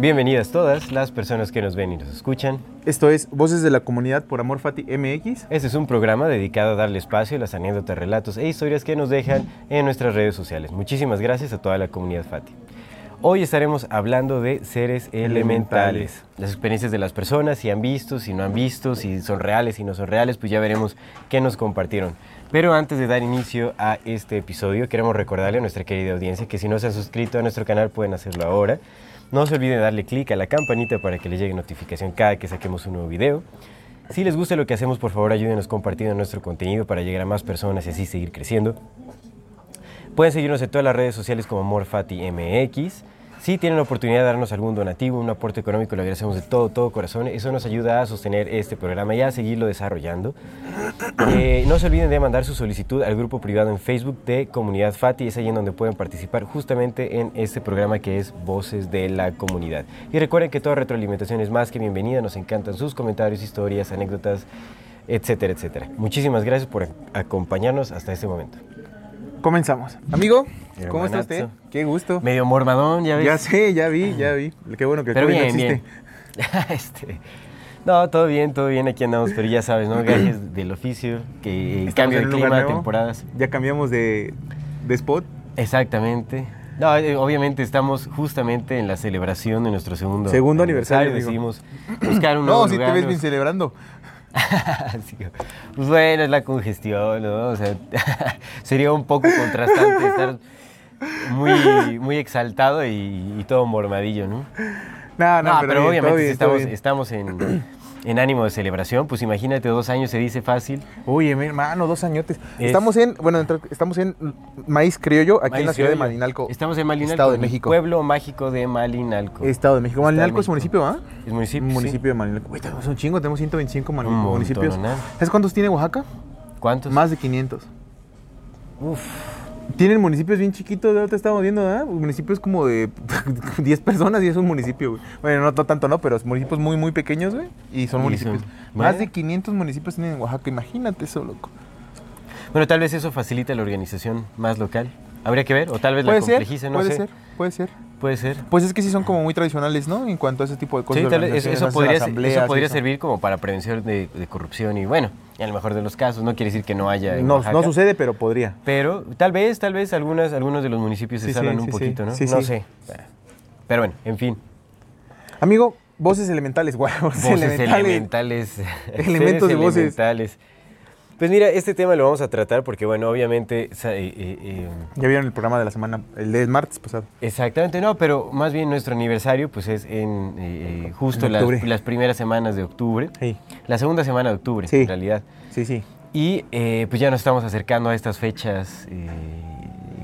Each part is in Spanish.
Bienvenidas todas las personas que nos ven y nos escuchan. Esto es Voces de la Comunidad por Amor Fati MX. Este es un programa dedicado a darle espacio a las anécdotas, relatos e historias que nos dejan en nuestras redes sociales. Muchísimas gracias a toda la comunidad Fati. Hoy estaremos hablando de seres elementales, las experiencias de las personas, si han visto, si no han visto, si son reales, si no son reales, pues ya veremos qué nos compartieron. Pero antes de dar inicio a este episodio, queremos recordarle a nuestra querida audiencia que si no se han suscrito a nuestro canal pueden hacerlo ahora. No se olviden de darle clic a la campanita para que les llegue notificación cada que saquemos un nuevo video. Si les gusta lo que hacemos, por favor ayúdenos compartiendo nuestro contenido para llegar a más personas y así seguir creciendo. Pueden seguirnos en todas las redes sociales como MorFatiMX. Si tienen la oportunidad de darnos algún donativo, un aporte económico, lo agradecemos de todo, todo corazón. Eso nos ayuda a sostener este programa y a seguirlo desarrollando. Eh, no se olviden de mandar su solicitud al grupo privado en Facebook de Comunidad Fati. Es ahí en donde pueden participar justamente en este programa que es Voces de la Comunidad. Y recuerden que toda retroalimentación es más que bienvenida. Nos encantan sus comentarios, historias, anécdotas, etcétera, etcétera. Muchísimas gracias por acompañarnos hasta este momento. Comenzamos. Amigo, ¿cómo está Hermanazo. usted? Qué gusto. Medio mormadón, ya ves. Ya sé, ya vi, ya vi. Qué bueno que el no existe. bien. este, no, todo bien, todo bien, aquí andamos, pero ya sabes, ¿no? Gajes del oficio, que Estamos cambio de clima, nuevo. temporadas. Ya cambiamos de, de spot. Exactamente. No, eh, obviamente estamos justamente en la celebración de nuestro segundo, Segundo aniversario, amigo. Decidimos buscar un nuevo No, si te ves nos- bien celebrando. Pues bueno, es la congestión, ¿no? O sea, sería un poco contrastante estar muy, muy exaltado y, y todo mormadillo, ¿no? No, no, No, pero, bien, todo obviamente bien, estamos, estamos en, en ánimo de celebración, pues imagínate, dos años se dice fácil. Oye, mi hermano, dos añotes. Es- Estamos en, bueno, entre- estamos en Maíz Criollo, aquí en la ciudad de. Malinalco. Estamos en Malinalco, Estado de México. Pueblo mágico de Malinalco. Estado de México. Estado Malinalco es México. municipio, ¿ah? Es municipio. sí. municipio de Malinalco. Uy, tenemos un chingo, tenemos 125 mani- Un municipios. ¿Sabes cuántos tiene Oaxaca? ¿Cuántos? Más de 500. Uf. Tienen municipios bien chiquitos, de ahorita estamos viendo, ¿ah? Municipios como de 10 personas y es un municipio, güey. Bueno, no, no tanto, no, pero municipios muy, muy pequeños, güey. Y son Y municipios. son- Más de 500 municipios tienen en Oaxaca, imagínate eso, loco. Bueno, tal vez eso facilita la organización más local. Habría que ver, o tal vez la Puede ser, complejice, no puede sé. ser, puede ser. Puede ser. Pues es que sí son como muy tradicionales, ¿no? En cuanto a ese tipo de cosas. Sí, tal vez eso, podría, eso podría eso. servir como para prevención de, de corrupción y bueno, en el mejor de los casos, no quiere decir que no haya en No, Oaxaca, no sucede, pero podría. Pero tal vez, tal vez algunas, algunos de los municipios se Sí, salvan un sí, poquito, ¿no? Sí, no sé. Pero bueno, en fin. Amigo, voces elementales, güey. Voces, Voces elementales. elementales. Elementos de voces. elementales. Pues mira, este tema lo vamos a tratar porque, bueno, obviamente, eh, eh, eh, Ya vieron el programa de la semana, el del martes pasado. exactamente, no, pero más bien nuestro aniversario, pues es en eh, justo En las, primeras semanas de octubre, Sí, la segunda semana de octubre, Sí. en realidad. sí, sí. Y pues ya nos estamos acercando a estas fechas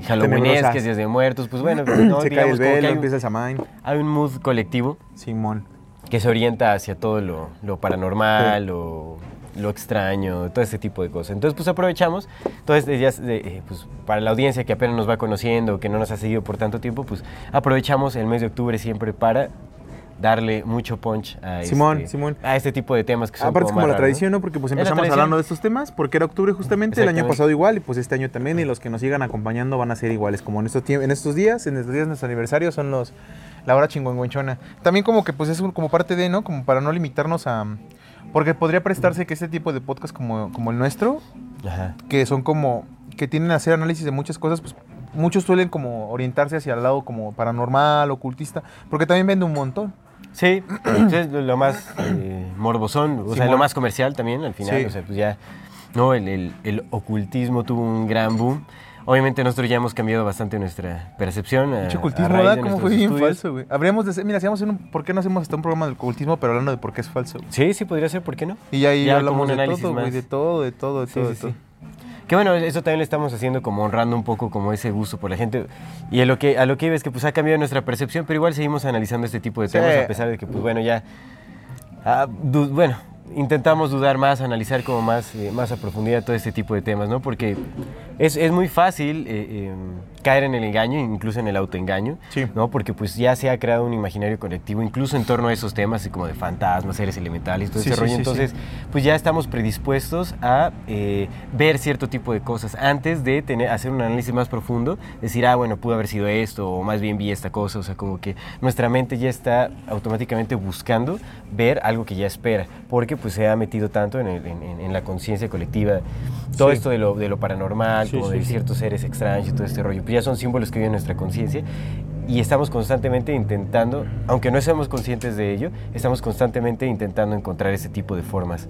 halloweenescas, días de muertos, pues bueno, no, Se cae digamos el como que velo, empieza el samán. hay un mood colectivo Simón. que se orienta hacia todo lo, lo paranormal, lo, lo extraño, todo ese tipo de cosas. Entonces, pues aprovechamos. Entonces, ya, eh, pues, para la audiencia que apenas nos va conociendo, que no nos ha seguido por tanto tiempo, pues aprovechamos el mes de octubre siempre para darle mucho punch a, Simón, este, Simón. a este tipo de temas que son Aparte es como la tradición, ¿no? Porque pues empezamos hablando de estos temas, porque era octubre justamente, el año pasado igual, y pues este año también, y los que nos sigan acompañando van a ser iguales, como en estos, en estos días, en estos días de nuestro aniversario son los, la hora chingüengüenchona. También como que pues es un- como parte de, ¿no? Como para no limitarnos a... Porque podría prestarse que este tipo de podcast como, como el nuestro, Ajá. que son como que tienen a hacer análisis de muchas cosas, pues muchos suelen como orientarse hacia el lado como paranormal, ocultista, porque también vende un montón. Sí, es lo más eh, morbosón, o sea, Simón. lo más comercial también al final, Sí. o sea, pues ya, no, el, el- el ocultismo tuvo un gran boom. Obviamente nosotros ya hemos cambiado bastante nuestra percepción. a- ocultismo, raíz ¿verdad? de Cómo fue bien falso, güey. Habríamos de mira, hacer un, ¿por qué no hacemos hasta un programa del ocultismo, pero hablando de por qué es falso? Sí, sí, podría ser, ¿por qué no? Y ahí Ya como hablamos un de todo, güey, de todo, de todo, de Sí, todo, sí, de todo. sí. Que bueno, eso también lo estamos haciendo como honrando un poco como ese gusto por la gente. Y a lo que, a lo que iba es que pues ha cambiado nuestra percepción, pero igual seguimos analizando este tipo de temas a pesar de que pues bueno, ya... ah, bueno, intentamos dudar más, analizar como más, eh, más a profundidad todo este tipo de temas, ¿no? Porque es, es muy fácil eh, eh, caer en el engaño, incluso en el autoengaño, Sí. ¿no? Porque pues ya se ha creado un imaginario colectivo, incluso en torno a esos temas, así como de fantasmas, seres elementales, todo Sí, ese sí, rollo. Entonces, pues ya estamos predispuestos a eh, ver cierto tipo de cosas antes de tener, hacer un análisis más profundo, decir, ah, bueno, pudo haber sido esto, o más bien vi esta cosa, o sea, como que nuestra mente ya está automáticamente buscando ver algo que ya espera, porque pues se ha metido tanto en, el- en- en- la conciencia colectiva, todo esto de lo, de lo paranormal, Sí, como sí, de sí. ciertos seres extraños y todo este rollo, pues ya son símbolos que viven en nuestra conciencia y estamos constantemente intentando, aunque no seamos conscientes de ello, estamos constantemente intentando encontrar ese tipo de formas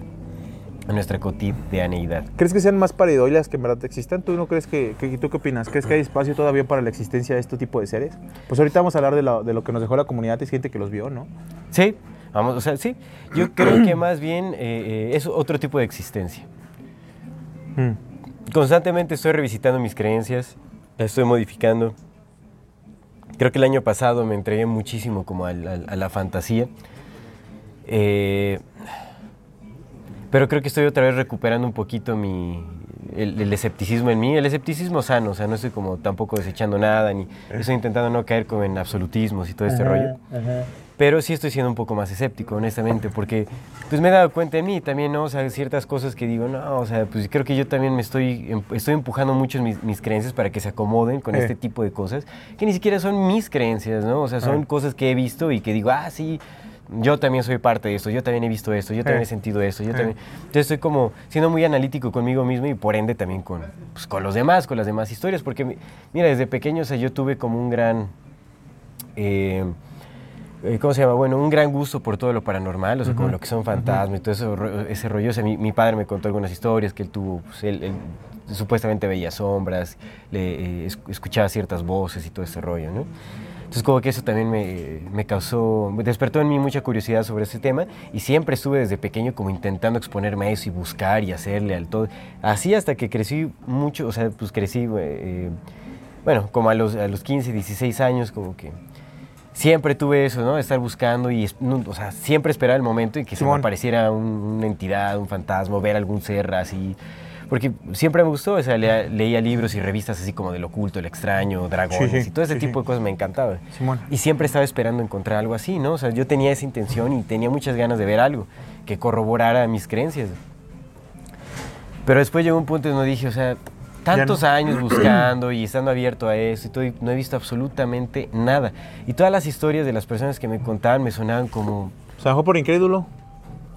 en nuestra cotidianeidad. ¿Crees que sean más pareidoilas que en verdad existan? ¿Tú no crees que, que- tú qué opinas? ¿Crees que hay espacio todavía para la existencia de este tipo de seres? Pues ahorita vamos a hablar de, la- de lo que nos dejó la comunidad, hay gente que los vio, ¿no? Sí, vamos, o sea, sí. Yo creo que más bien eh, eh, es otro tipo de existencia. Constantemente estoy revisitando mis creencias, las estoy modificando. Creo que el año pasado me entregué muchísimo como a la fantasía. Eh, pero creo que estoy otra vez recuperando un poquito mi, el, el escepticismo en mí, el escepticismo sano, o sea, no estoy como tampoco desechando nada, ni estoy intentando no caer como en absolutismos y todo este rollo. Pero sí estoy siendo un poco más escéptico, honestamente, porque pues me he dado cuenta en mí también, ¿no? O sea, ciertas cosas que digo, no, o sea, pues creo que yo también me estoy, em- estoy empujando mucho mis, mis creencias para que se acomoden con Eh. este tipo de cosas, que ni siquiera son mis creencias, ¿no? O sea, son Ah. cosas que he visto y que digo, ah, sí, yo también soy parte de esto, yo también he visto esto, yo también Eh. he sentido esto, yo Eh. también... Entonces estoy como siendo muy analítico conmigo mismo y por ende también con, pues, con los demás, con las demás historias, porque mi- mira, desde pequeño, o sea, yo tuve como un gran... eh, eh, ¿Cómo se llama? Bueno, un gran gusto por todo lo paranormal, o sea, como lo que son fantasmas y todo eso, ese rollo. O sea, mi, mi padre me contó algunas historias que él tuvo, pues, él, él supuestamente veía sombras, le, eh, esc- escuchaba ciertas voces y todo ese rollo, ¿no? Entonces, como que eso también me, me causó, despertó en mí mucha curiosidad sobre ese tema y siempre estuve desde pequeño como intentando exponerme a eso y buscar y hacerle al todo. Así hasta que crecí mucho, o sea, pues crecí, eh, bueno, como a los, a los 15, 16 años, como que siempre tuve eso, ¿no? Estar buscando y, o sea, siempre esperar el momento en que se me apareciera un- una entidad, un fantasma, ver algún ser así. Porque siempre me gustó, o sea, leía libros y revistas así como del oculto, el extraño, dragones Sí, sí, y todo ese sí, tipo de cosas me encantaba. Simón. Y siempre estaba esperando encontrar algo así, ¿no? O sea, yo tenía esa intención y tenía muchas ganas de ver algo que corroborara mis creencias. Pero después llegó un punto en donde dije, o sea, tantos no. años buscando y estando abierto a eso y todo, y no he visto absolutamente nada. Y todas las historias de las personas que me contaban me sonaban como, sea, mejor por incrédulo.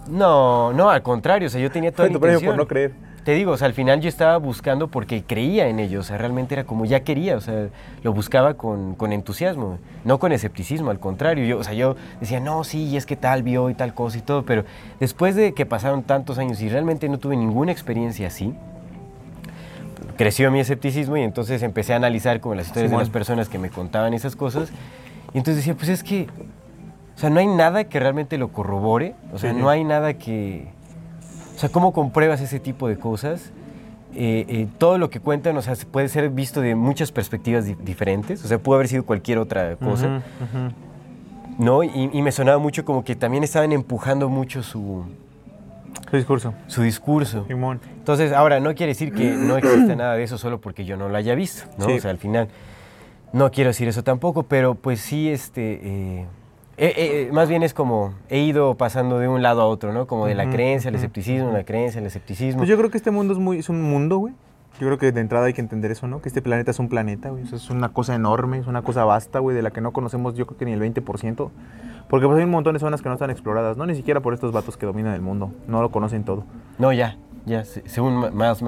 no, no, al contrario, o sea, yo tenía toda la intención. por no creer. Te digo, o sea, al final yo estaba buscando porque creía en ello, o sea, realmente era como ya quería, o sea, lo buscaba con, con entusiasmo, no con escepticismo, al contrario, yo, o sea, yo decía, no, sí, y es que tal vio y tal cosa y todo, pero después de que pasaron tantos años y realmente no tuve ninguna experiencia así, creció mi escepticismo y entonces empecé a analizar como las historias de las personas que me contaban esas cosas, y entonces decía, pues es que, o sea, no hay nada que realmente lo corrobore, o sea, Sí, no hay nada que... O sea, ¿cómo compruebas ese tipo de cosas? Eh, eh, todo lo que cuentan, o sea, se puede ser visto de muchas perspectivas di- diferentes. O sea, pudo haber sido cualquier otra cosa. ¿no? Y, y me sonaba mucho como que también estaban empujando mucho su, Su discurso. su discurso. Simón. Entonces, ahora, no quiere decir que no exista nada de eso solo porque yo no lo haya visto, ¿no? Sí. O sea, al final, no quiero decir eso tampoco, pero pues sí, este... eh, eh, eh, más bien es como he ido pasando de un lado a otro, ¿no? Como de la creencia al escepticismo, la creencia al escepticismo. Pues yo creo que este mundo es muy es un mundo, güey. Yo creo que de entrada hay que entender eso, ¿no? Que este planeta es un planeta, güey. O sea, es una cosa enorme, es una cosa vasta, güey, de la que no conocemos yo creo que ni el 20%. Porque pues hay un montón de zonas que no están exploradas, ¿no? Ni siquiera por estos vatos que dominan el mundo. No lo conocen todo. No, ya. Ya, se- según más...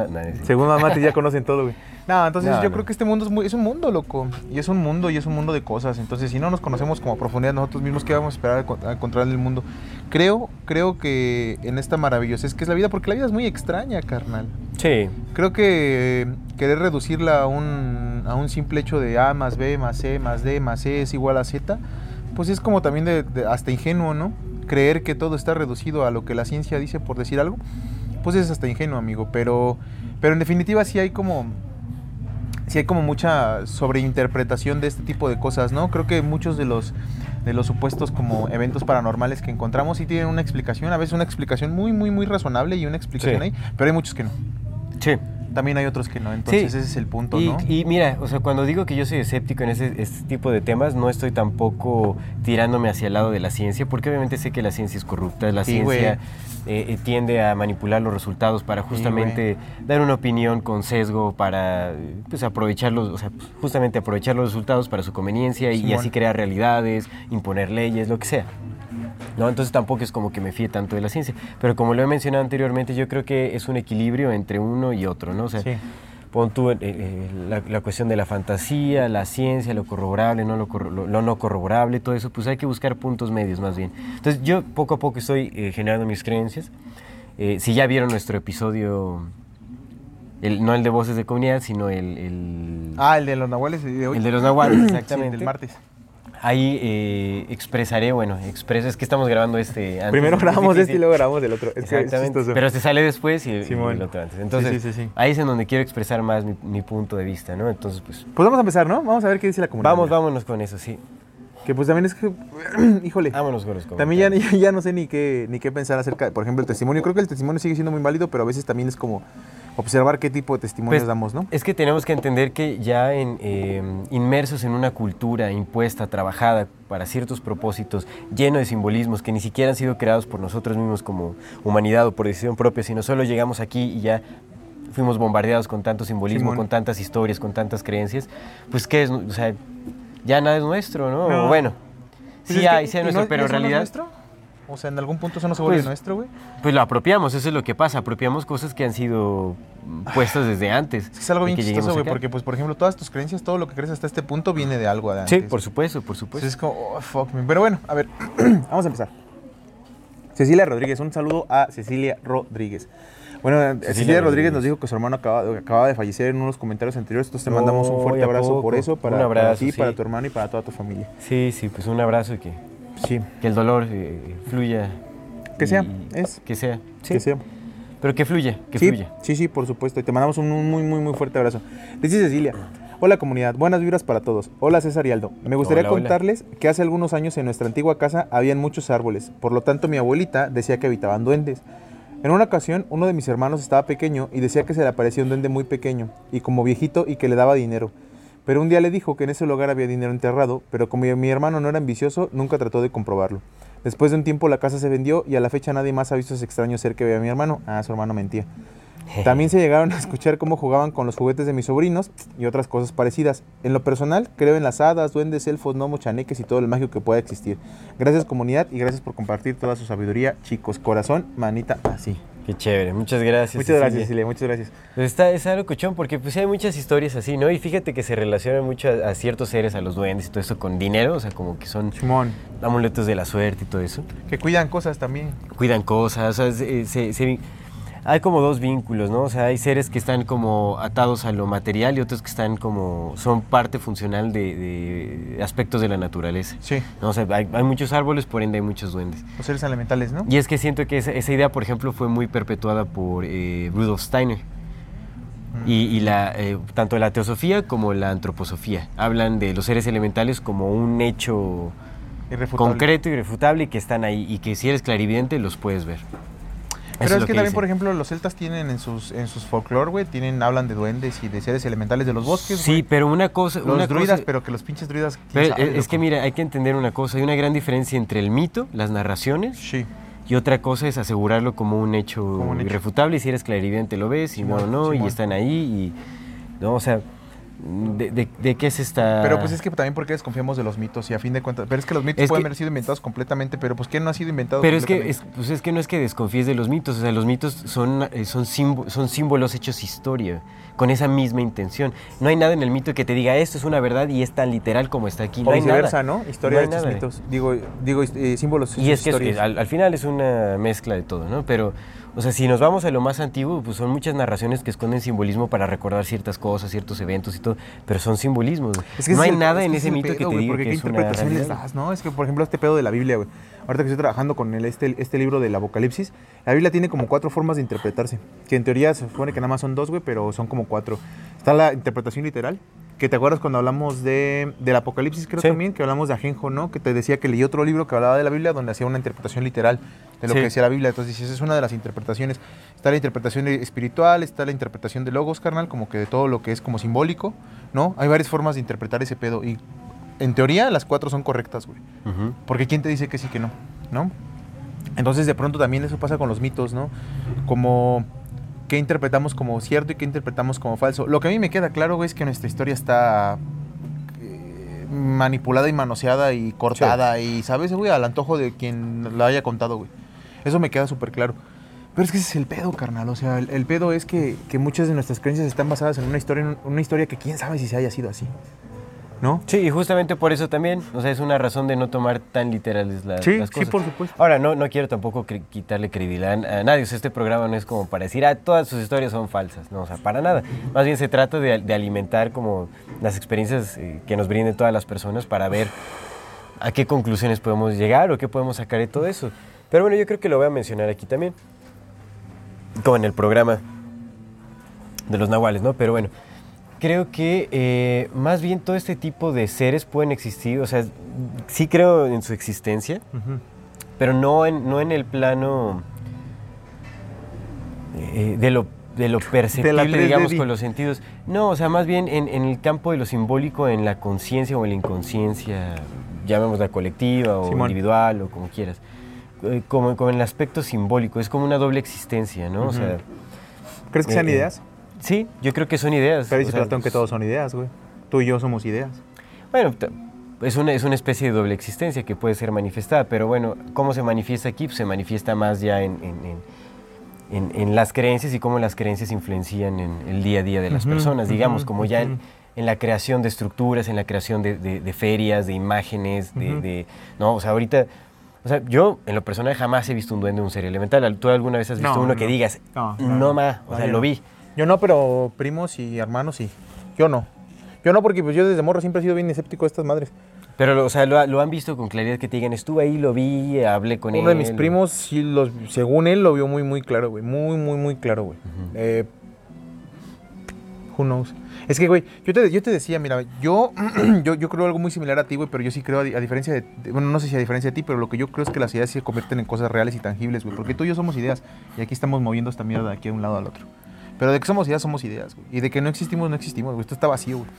Según mamá, ya conocen todo, güey. No, entonces No, yo no. creo que este mundo es, muy, es un mundo, loco. Y es un mundo, y es un mundo de cosas. Entonces, si no nos conocemos como a profundidad nosotros mismos, ¿qué vamos a esperar a encont- a encontrar en el mundo? Creo, creo que en esta maravillosa es que es la vida, porque la vida es muy extraña, carnal. Sí, Creo que querer reducirla a un, a un simple hecho de A más B más C más D más E es igual a Z, pues es como también de, de- hasta ingenuo, ¿no? Creer que todo está reducido a lo que la ciencia dice por decir algo, pues es hasta ingenuo, amigo. Pero, pero en definitiva sí hay como, sí hay como mucha sobreinterpretación de este tipo de cosas, ¿no? Creo que muchos de los de los supuestos como eventos paranormales que encontramos sí tienen una explicación, a veces una explicación muy, muy, muy razonable y una explicación Sí. ahí, pero hay muchos que no. sí. También hay otros que no, entonces Sí. ese es el punto, Y, ¿no? y mira, o sea, cuando digo que yo soy escéptico en ese este tipo de temas, no estoy tampoco tirándome hacia el lado de la ciencia, porque obviamente sé que la ciencia es corrupta, la Sí, ciencia eh, eh, tiende a manipular los resultados para justamente dar una opinión con sesgo, para pues, aprovechar los, o sea, justamente aprovechar los resultados para su conveniencia y, así crear realidades, imponer leyes, lo que sea. ¿No? Entonces tampoco es como que me fíe tanto de la ciencia. Pero como lo he mencionado anteriormente, yo creo que es un equilibrio entre uno y otro, ¿no? O sea, Sí. pon tú eh, eh, la, la cuestión de la fantasía, la ciencia, lo corroborable, no lo, corro- lo- lo no corroborable, todo eso, pues hay que buscar puntos medios más bien. Entonces yo poco a poco estoy eh, generando mis creencias. Eh, si ya vieron nuestro episodio, el- no el de Voces de Comunidad, sino el, el, Ah, el de los nahuales de hoy. el de los nahuales, Sí, exactamente. del martes. Ahí eh, expresaré, bueno, expreso, es que estamos grabando este antes, Primero es grabamos este y luego grabamos el otro. Es Exactamente, pero se sale después y, el otro antes. Entonces, sí, sí, sí. ahí es en donde quiero expresar más mi, mi punto de vista, ¿no? Entonces, pues, Pues vamos a empezar, ¿no? Vamos a ver qué dice la comunidad. vamos, vámonos con eso, sí. Que pues también es que, híjole, Vámonos con los también ya, ya, no sé ni qué, ni qué pensar acerca, por ejemplo, el testimonio. Creo que el testimonio sigue siendo muy válido, pero a veces también es como observar qué tipo de testimonios Pues, damos, ¿no? Es que tenemos que entender que ya en, eh, inmersos en una cultura impuesta, trabajada para ciertos propósitos, lleno de simbolismos que ni siquiera han sido creados por nosotros mismos como humanidad o por decisión propia, sino solo llegamos aquí y ya fuimos bombardeados con tanto simbolismo, Simón. con tantas historias, con tantas creencias, pues qué es, o sea, ya nada es nuestro, ¿no? No. Bueno, Pues sí es que- hay, sí hay ¿y nuestro, no- pero en no es realidad nuestro? O sea, en algún punto eso no se vuelve Pues, nuestro, güey. pues lo apropiamos, eso es lo que pasa, apropiamos cosas que han sido mm, puestas desde antes. Es que es algo bien chistoso, güey, porque, pues, por ejemplo, todas tus creencias, todo lo que crees hasta este punto viene de algo de Sí, por supuesto, por supuesto. Entonces es como, oh, fuck me. Pero bueno, a ver, vamos a empezar. Cecilia Rodríguez, un saludo a Cecilia Rodríguez. Bueno, eh, Cecilia, Cecilia Rodríguez Rodríguez. nos dijo que su hermano acaba, acababa de fallecer en unos comentarios anteriores, entonces te mandamos un fuerte ¿y a abrazo por eso, para, Un para abrazo, ti, sí. para tu hermano y para toda tu familia. Sí, sí, pues un abrazo y que, Sí, que el dolor eh, fluya. Que sea, y- es. Que sea, sí. que sea. Pero que fluya, que sí, fluya. sí, sí, por supuesto. Y te mandamos un muy, muy, muy fuerte abrazo. Dice Cecilia. Hola comunidad, buenas vibras para todos. Hola César y Aldo. Me gustaría Hola, hola. contarles que hace algunos años en nuestra antigua casa habían muchos árboles, por lo tanto mi abuelita decía que habitaban duendes. En una ocasión uno de mis hermanos estaba pequeño y decía que se le aparecía un duende muy pequeño y como viejito y que le daba dinero. Pero un día le dijo que en ese lugar había dinero enterrado, pero como mi hermano no era ambicioso, nunca trató de comprobarlo. Después de un tiempo la casa se vendió y a la fecha nadie más ha visto ese extraño ser que veía a mi hermano. Ah, su hermano mentía. También se llegaron a escuchar cómo jugaban con los juguetes de mis sobrinos y otras cosas parecidas. En lo personal, creo en las hadas, duendes, elfos, gnomos, chaneques y todo el mágico que pueda existir. Gracias comunidad y gracias por compartir toda su sabiduría, chicos. Corazón, manita, así. Qué chévere, muchas gracias. Muchas gracias, Cecilia. Muchas gracias. Pues está, es algo cochón porque pues hay muchas historias así, ¿no? Y fíjate que se relacionan mucho a, a ciertos seres, a los duendes y todo eso con dinero, o sea, como que son Simón, amuletos de la suerte y todo eso. que cuidan cosas también. Cuidan cosas, o sea, se- se- se- hay como dos vínculos, ¿no? O sea, hay seres que están como atados a lo material y otros que están como, son parte funcional de, de aspectos de la naturaleza. Sí, ¿no? O sea, hay, hay muchos árboles, por ende hay muchos duendes. los seres elementales, ¿no? Y es que siento que esa, esa idea, por ejemplo, fue muy perpetuada por eh, Rudolf Steiner. Y, y la, eh, tanto la teosofía como la antroposofía hablan de los seres elementales como un hecho concreto y irrefutable y que están ahí y que si eres clarividente los puedes ver. Pero es, que, también, dicen. por ejemplo, los celtas tienen en sus, en sus folclore, güey, tienen, hablan de duendes y de seres elementales de los bosques, Sí, pero una cosa... Los una druidas, cosa- pero que los pinches druidas... ¿quién pero sabe, es, es que mira, hay que entender una cosa. Hay una gran diferencia entre el mito, las narraciones, Sí. y otra cosa es asegurarlo como un hecho, Como un hecho. irrefutable. Y si eres clarividente lo ves, y no, Simón, no, y están ahí. Y, no, o sea, de, de- de qué se está... Pero pues es que también porque desconfiamos de los mitos y a fin de cuentas. Pero es que los mitos Es pueden que- haber sido inventados completamente, pero pues ¿quién no ha sido inventado Pero es que, es, pues es que no es que desconfíes de los mitos, o sea, los mitos son, eh, son, son símbolos hechos historia, con esa misma intención. No hay nada en el mito que te diga esto es una verdad y es tan literal como está aquí. No O hay viceversa. ¿no? Historia No de estos mitos. Digo, digo eh, símbolos. Y es que es- al final es una mezcla de todo, ¿no? Pero, o sea, si nos vamos a lo más antiguo, pues son muchas narraciones que esconden simbolismo para recordar ciertas cosas, ciertos eventos y todo, pero son simbolismos. Es que no hay el- nada es en ese mito que te diga porque que qué es interpretación les das, ¿no? Es que, por ejemplo, este pedo de la Biblia, güey. Ahorita que estoy trabajando con el, este, este libro del Apocalipsis, la Biblia tiene como cuatro formas de interpretarse. Que en teoría se supone que nada más son dos, güey, pero son como cuatro. Está la interpretación literal, que te acuerdas cuando hablamos de, del Apocalipsis, creo Sí. también, que hablamos de Ajenjo, ¿no? Que te decía que leí otro libro que hablaba de la Biblia donde hacía una interpretación literal de lo Sí. que decía la Biblia. Entonces, esa es una de las interpretaciones. Está la interpretación espiritual, está la interpretación de logos, carnal, como que de todo lo que es como simbólico, ¿no? Hay varias formas de interpretar ese pedo. Y en teoría, las cuatro son correctas, güey. Porque ¿quién te dice que sí que no? ¿No? Entonces de pronto también eso pasa con los mitos, ¿no? Como qué interpretamos como cierto y qué interpretamos como falso. Lo que a mí me queda claro, güey, es que nuestra historia está eh, manipulada y manoseada y cortada y, ¿sabes, güey? Al antojo de quien la haya contado, güey. Eso me queda súper claro. Pero es que ese es el pedo, carnal. O sea, el, el pedo es que, que muchas de nuestras creencias están basadas en una historia, en una historia que quién sabe si se haya sido así. ¿No? Sí, y justamente por eso también, o sea, es una razón de no tomar tan literales la- Sí, las sí, cosas. por supuesto. Ahora, no, no quiero tampoco quitarle credibilidad a nadie, o sea, este programa no es como para decir, ah, todas sus historias son falsas, no, o sea, para nada. Más bien se trata de, de alimentar como las experiencias eh, que nos brinden todas las personas para ver a qué conclusiones podemos llegar o qué podemos sacar de todo eso. Pero bueno, yo creo que lo voy a mencionar aquí también, como en el programa de los nahuales, ¿no? Pero bueno, creo que eh, más bien todo este tipo de seres pueden existir, o sea, sí creo en su existencia, pero no en, no en el plano eh, de lo de lo perceptible, 3D. digamos, con los sentidos. No, o sea, más bien en, en el campo de lo simbólico, en la conciencia o en la inconsciencia, llamémosla colectiva o Simón. individual o como quieras. Eh, Como, como en el aspecto simbólico, es como una doble existencia, ¿no? O sea, ¿Crees que sean eh, ideas? Sí, yo creo que son ideas. Pero o dice sea, Platón que todos son ideas, güey. Tú y yo somos ideas. Bueno, es una, es una especie de doble existencia que puede ser manifestada, pero bueno, ¿cómo se manifiesta aquí? Pues se manifiesta más ya en, en- en- en- en las creencias y cómo las creencias influencian en el día a día de las personas, digamos, como ya en, la creación de estructuras, en la creación de, de- de ferias, de imágenes, de, No, o sea, ahorita... O sea, yo en lo personal jamás he visto un duende o un ser elemental. ¿Tú alguna vez has visto No, uno que digas, No, no, ma, o sea, lo vi? Yo no, pero primos y hermanos sí. Yo no. Yo no, porque pues yo desde morro siempre he sido bien escéptico de estas madres. Pero, o sea, lo, lo han visto con claridad que te digan, estuve ahí, lo vi, hablé con él. Uno de mis primos, sí, los, según él, lo vio muy, muy claro, güey. Muy, muy, muy claro, güey. Eh, who knows? Es que, güey, yo te, yo te decía, mira, yo, yo, yo creo algo muy similar a ti, güey, pero yo sí creo, a, di- a diferencia de, de- Bueno, no sé si a diferencia de ti, pero lo que yo creo es que las ideas se convierten en cosas reales y tangibles, güey. Porque tú y yo somos ideas. Y aquí estamos moviendo esta mierda de aquí a un lado al otro. Pero de que somos ideas, somos ideas, güey. Y de que no existimos, no existimos, güey. Esto está vacío, güey.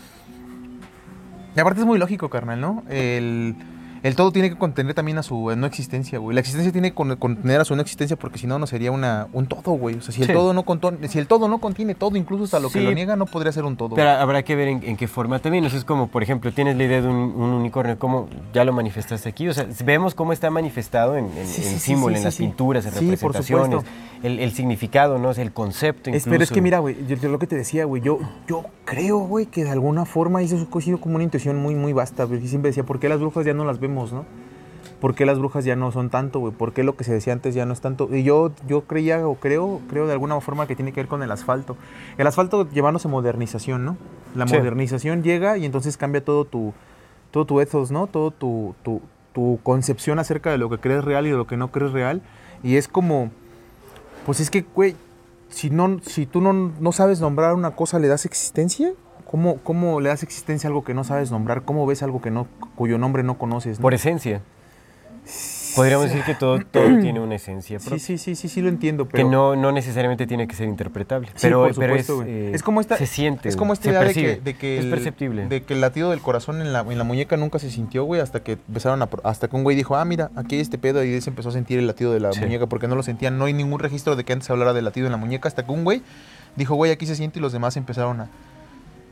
Y aparte es muy lógico, carnal, ¿no? El, el todo tiene que contener también a su no existencia, güey. La existencia tiene que con- contener a su no existencia porque si no, no sería una, un todo, güey. O sea, si el, Sí. todo no conto- si el todo no contiene todo, incluso hasta lo que lo niega, no podría ser un todo. Pero güey. habrá que ver en, en qué forma también. Eso es como, por ejemplo, tienes la idea de un, un unicornio, ¿cómo ya lo manifestaste aquí? O sea, vemos cómo está manifestado en, en, Sí, en sí, símbolo, sí, en las pinturas, en representaciones, el, el significado, ¿no? O sea, el concepto Es- incluso. pero es que mira, güey, yo, yo lo que te decía, güey, yo, yo creo, güey, que de alguna forma eso ha sido como una intuición muy, muy vasta, güey. Siempre decía, ¿por qué las brujas ya no las vemos, no? ¿Por qué las brujas ya no son tanto, güey? ¿Por qué lo que se decía antes ya no es tanto? Y yo, yo creía o creo, creo de alguna forma que tiene que ver con el asfalto. El asfalto llevándose modernización, ¿no? La Sí. modernización llega y entonces cambia todo tu, todo tu ethos, ¿no? Todo tu, tu, tu concepción acerca de lo que crees real y de lo que no crees real. Y es como, pues es que, güey, si, no, si tú no, no sabes nombrar una cosa, ¿le das existencia? ¿Cómo, ¿Cómo le das existencia a algo que no sabes nombrar? ¿Cómo ves algo que no, cuyo nombre no conoces? no? Por esencia. Podríamos decir que todo, todo tiene una esencia Sí, propia. sí, sí, sí, sí lo entiendo, Que pero... no, no necesariamente tiene que ser interpretable. Sí, pero, por pero es, supuesto, eh, es como esta, se siente. es como esta idea de que, de que es el, perceptible. de que el latido del corazón en la, en la muñeca nunca se sintió, güey, hasta que empezaron a, hasta que un güey dijo, ah, mira, aquí hay este pedo y se empezó a sentir el latido de la Sí. muñeca porque no lo sentían, no hay ningún registro de que antes se hablara del latido en la muñeca, hasta que un güey dijo, güey, aquí se siente y los demás empezaron a,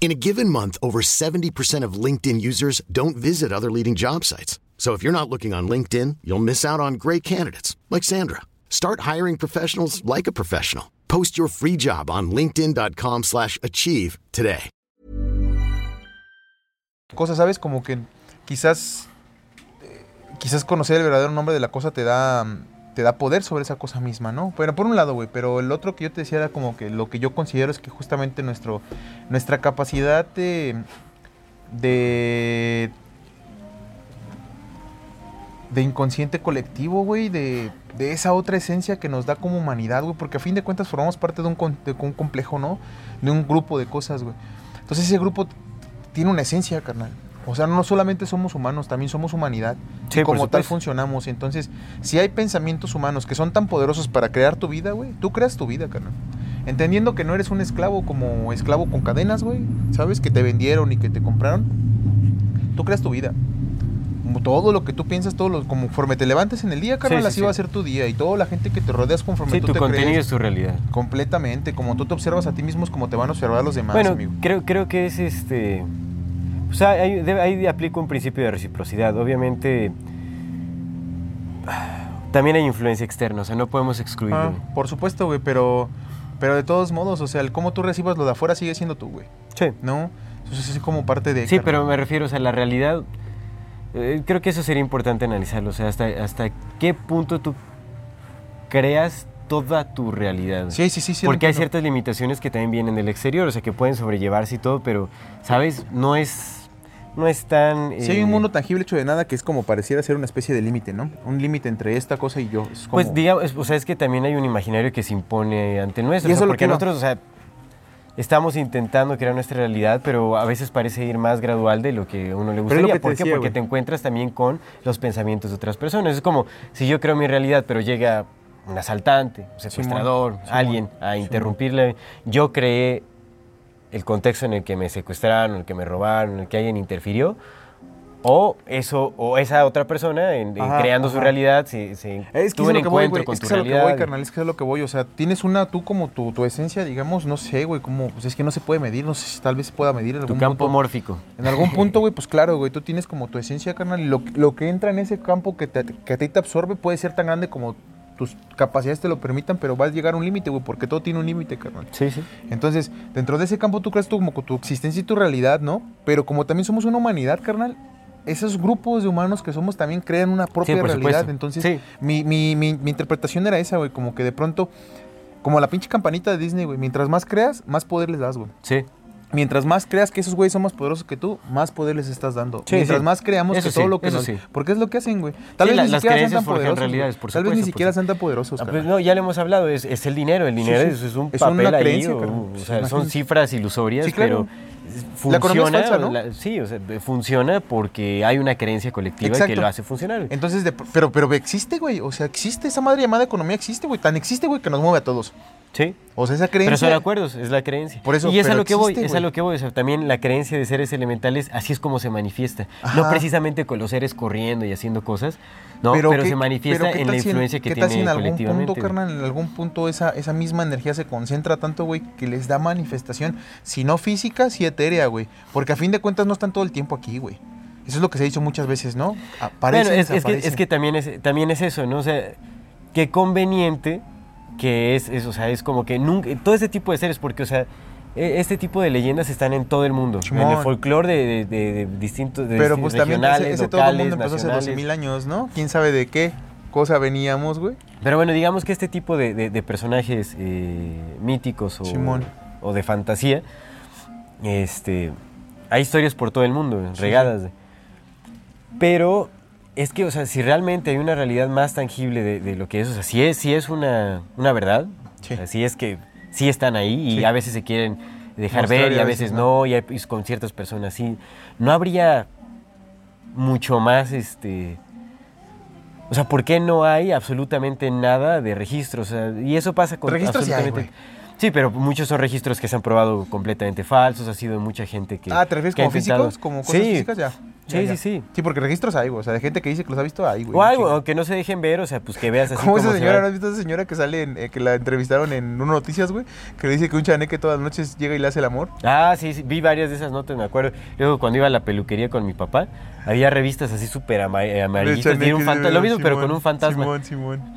In a given month, over 70% of LinkedIn users don't visit other leading job sites. So if you're not looking on LinkedIn, you'll miss out on great candidates like Sandra. Start hiring professionals like a professional. Post your free job on linkedin.com/achieve slash achieve today. Cosas, ¿sabes? Como que quizás eh, quizás conocer el verdadero nombre de la cosa te da mm, te da poder sobre esa cosa misma, ¿no? Pero por un lado, güey, pero el otro que yo te decía era como que lo que yo considero es que justamente nuestro nuestra capacidad de de de inconsciente colectivo, güey, de, de esa otra esencia que nos da como humanidad, güey, porque a fin de cuentas formamos parte de un, de un complejo, ¿no? De un grupo de cosas, güey. Entonces ese grupo tiene una esencia, carnal. O sea, no solamente somos humanos, también somos humanidad. Sí, y como tal funcionamos. Entonces, si hay pensamientos humanos que son tan poderosos para crear tu vida, güey, tú creas tu vida, carnal. Entendiendo que no eres un esclavo como esclavo con cadenas, güey, ¿sabes? Que te vendieron y que te compraron. Tú creas tu vida. Todo lo que tú piensas, todo lo, conforme te levantes en el día, carnal, sí, así sí. va a ser tu día. Y toda la gente que te rodeas conforme Sí, tú tu te contenido crees. es tu realidad. Completamente. Como tú te observas a ti mismo es como te van a observar los demás, Bueno, amigo. creo, creo que es este. O sea, ahí, ahí aplica un principio de reciprocidad. Obviamente, también hay influencia externa, o sea, no podemos excluirlo. Ah, por supuesto, güey, pero, pero de todos modos, o sea, el cómo tú recibas lo de afuera sigue siendo tú, güey, Sí. ¿no? Entonces es como parte de... Sí, pero me refiero, o sea, la realidad. eh, creo que eso sería importante analizarlo. O sea, hasta, hasta qué punto tú creas toda tu realidad. Sí, sí, sí, sí. Porque hay ciertas limitaciones que también vienen del exterior, o sea, que pueden sobrellevarse y todo, pero, ¿sabes? No es, no es tan... Sí hay un eh, mundo tangible hecho de nada que es como pareciera ser una especie de límite, ¿no? Un límite entre esta cosa y yo. Es como... Pues digamos, o sea, es que también hay un imaginario que se impone ante nuestro. Y o eso sea, es lo porque que nosotros, o sea, estamos intentando crear nuestra realidad, pero a veces parece ir más gradual de lo que a uno le gustaría. ¿Por qué? decía, Porque te encuentras también con los pensamientos de otras personas. Es como si yo creo mi realidad, pero llega un asaltante, un secuestrador, Simón, alguien a interrumpirle. Yo creé el contexto en el que me secuestraron, en el que me robaron, en el que alguien interfirió. O eso, o esa otra persona, en, en Ajá, creando su realidad, se, se Es que tuvo es un a lo que voy, encuentro güey. con Es tu que es lo que voy, carnal. Es que es lo que voy. O sea, tienes una, tú como tu, tu esencia, digamos, no sé, güey, como, pues es que no se puede medir. No sé si tal vez se pueda medir en tu algún campo punto. mórfico. En algún punto, güey, pues claro, güey, tú tienes como tu esencia, carnal. Y lo, lo que entra en ese campo que, te- que a ti te absorbe puede ser tan grande como tus capacidades te lo permitan, pero va a llegar a un límite, güey, porque todo tiene un límite, carnal. Sí, sí. Entonces, dentro de ese campo tú crees tú como tu existencia y tu realidad, ¿no? Pero como también somos una humanidad, carnal, esos grupos de humanos que somos también crean una propia realidad. supuesto. Entonces, Sí. mi, mi, mi, mi interpretación era esa, güey, como que de pronto, como la pinche campanita de Disney, güey, mientras más creas, más poder les das, güey. Sí. Mientras más creas que esos güeyes son más poderosos que tú, más poder les estás dando. Sí, Mientras sí. más creamos Eso que todo lo que nos... Porque es lo que hacen, güey. Tal vez ni siquiera sean creencias tan poderosos. Tal vez ni siquiera sean tan poderosos, pues no, ya lo hemos hablado, es, es el dinero, el dinero es, es un Es una papel ahí, creencia, o- sea, una son cifras ilusorias, claro. pero La funciona, falsa, ¿no? la- sí, o sea, funciona porque hay una creencia colectiva que lo hace funcionar. Entonces, de- pero, pero existe, güey. O sea, existe esa madre llamada economía, existe, güey. Tan existe, güey, que nos mueve a todos. Sí. O sea, esa creencia. Pero estoy de acuerdo, es la creencia. Por eso, y es a lo que voy, es a lo que voy. O sea, también la creencia de seres elementales, así es como se manifiesta. No precisamente con los seres corriendo y haciendo cosas, no, pero, ¿qué- se manifiesta pero ¿qué en la influencia que ¿qué tal tiene si en algún punto, carnal, en algún punto esa, esa misma energía se concentra tanto, güey, que les da manifestación, si no física, si etérea, güey? Porque a fin de cuentas no están todo el tiempo aquí, güey. Eso es lo que se ha dicho muchas veces, ¿no? Aparecen, Bueno, es, es que, es que también es también es eso, ¿no? O sea, qué conveniente que es, es, o sea, es como que nunca, todo este tipo de seres, porque, o sea, e- este tipo de leyendas están en todo el mundo, en el folclore de, de- de- distintos, de Pero distintos pues también ese, ese todo el locales, mundo empezó hace nacionales. 12 mil años, ¿no? ¿Quién sabe de qué cosa veníamos, güey? Pero bueno, digamos que este tipo de, personajes eh, míticos o, o de fantasía Este, hay historias por todo el mundo, regadas. Pero es que, o sea, si realmente hay una realidad más tangible de, de lo que es, o sea, si es, si es una, una verdad, Sí. o sea, si es que sí están ahí y Sí. a veces se quieren dejar Mostrar ver y a veces no. no, y, hay- y con ciertas personas sí, no habría mucho más, este... O sea, ¿por qué no hay absolutamente nada de registros? O sea, y eso pasa con Registros sí hay, absolutamente... Sí, pero muchos son registros que se han probado completamente falsos, ha sido mucha gente que... Ah, ¿te refieres como físicos? ¿Como cosas sí. físicas? Ya. Sí, Ya, sí, sí. Sí, porque registros hay, güey. O sea, de gente que dice que los ha visto ahí, güey. O algo, chingo. aunque no se dejen ver, o sea, pues que veas así ¿Cómo como esa se señora, ¿no has visto a esa señora que sale, en, eh, que la entrevistaron en Uno Noticias, güey? Que le dice que un chaneque todas las noches llega y le hace el amor. Ah, sí, sí, vi varias de esas notas, me acuerdo. Luego cuando iba a la peluquería con mi papá, había revistas así súper eh, y fanta- lo mismo, pero con un fantasma. Simón, Simón.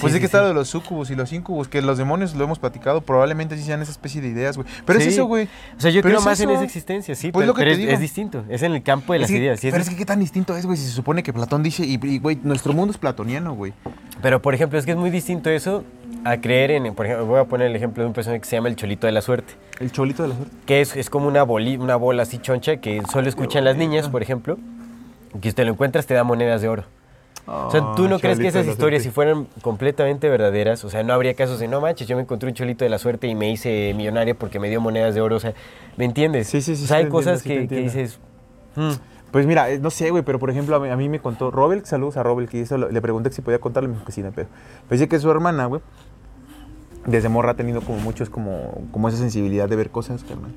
Pues sí, es que está de los sucubus y los incubus, que los demonios lo hemos platicado, probablemente sí sean esa especie de ideas, güey. Pero es eso, güey. O sea, yo Pero creo es más en esa existencia, sí, Pues pero, lo que pero te es, digo. es distinto, es en el campo de las que- ideas. sí, pero es que qué tan distinto es, güey, si se supone que Platón dice, y, y, güey, nuestro mundo es platoniano, güey. Pero, por ejemplo, es que es muy distinto eso a creer en, por ejemplo, voy a poner el ejemplo de un personaje que se llama el Cholito de la Suerte, El cholito de la suerte. que es, es como una, boli- una bola así choncha que solo escuchan las niñas, por ejemplo, que si te lo encuentras te da monedas de oro. O sea, ¿tú no crees que esas historias, si fueran completamente verdaderas, o sea, no habría casos de, no manches, yo me encontré un cholito de la suerte y me hice millonario porque me dio monedas de oro, o sea, ¿me entiendes? Sí, sí, sí, O sea, sí hay cosas entiendo, sí que, que dices, "Hmm". Pues mira, eh, no sé, güey, pero por ejemplo, a mí, a mí me contó Robert, saludos a Robert, que hizo, le pregunté si podía contarle mi cocina, pero pues dice que su hermana, güey, desde morra ha tenido como muchos, como, como esa sensibilidad de ver cosas, carnal.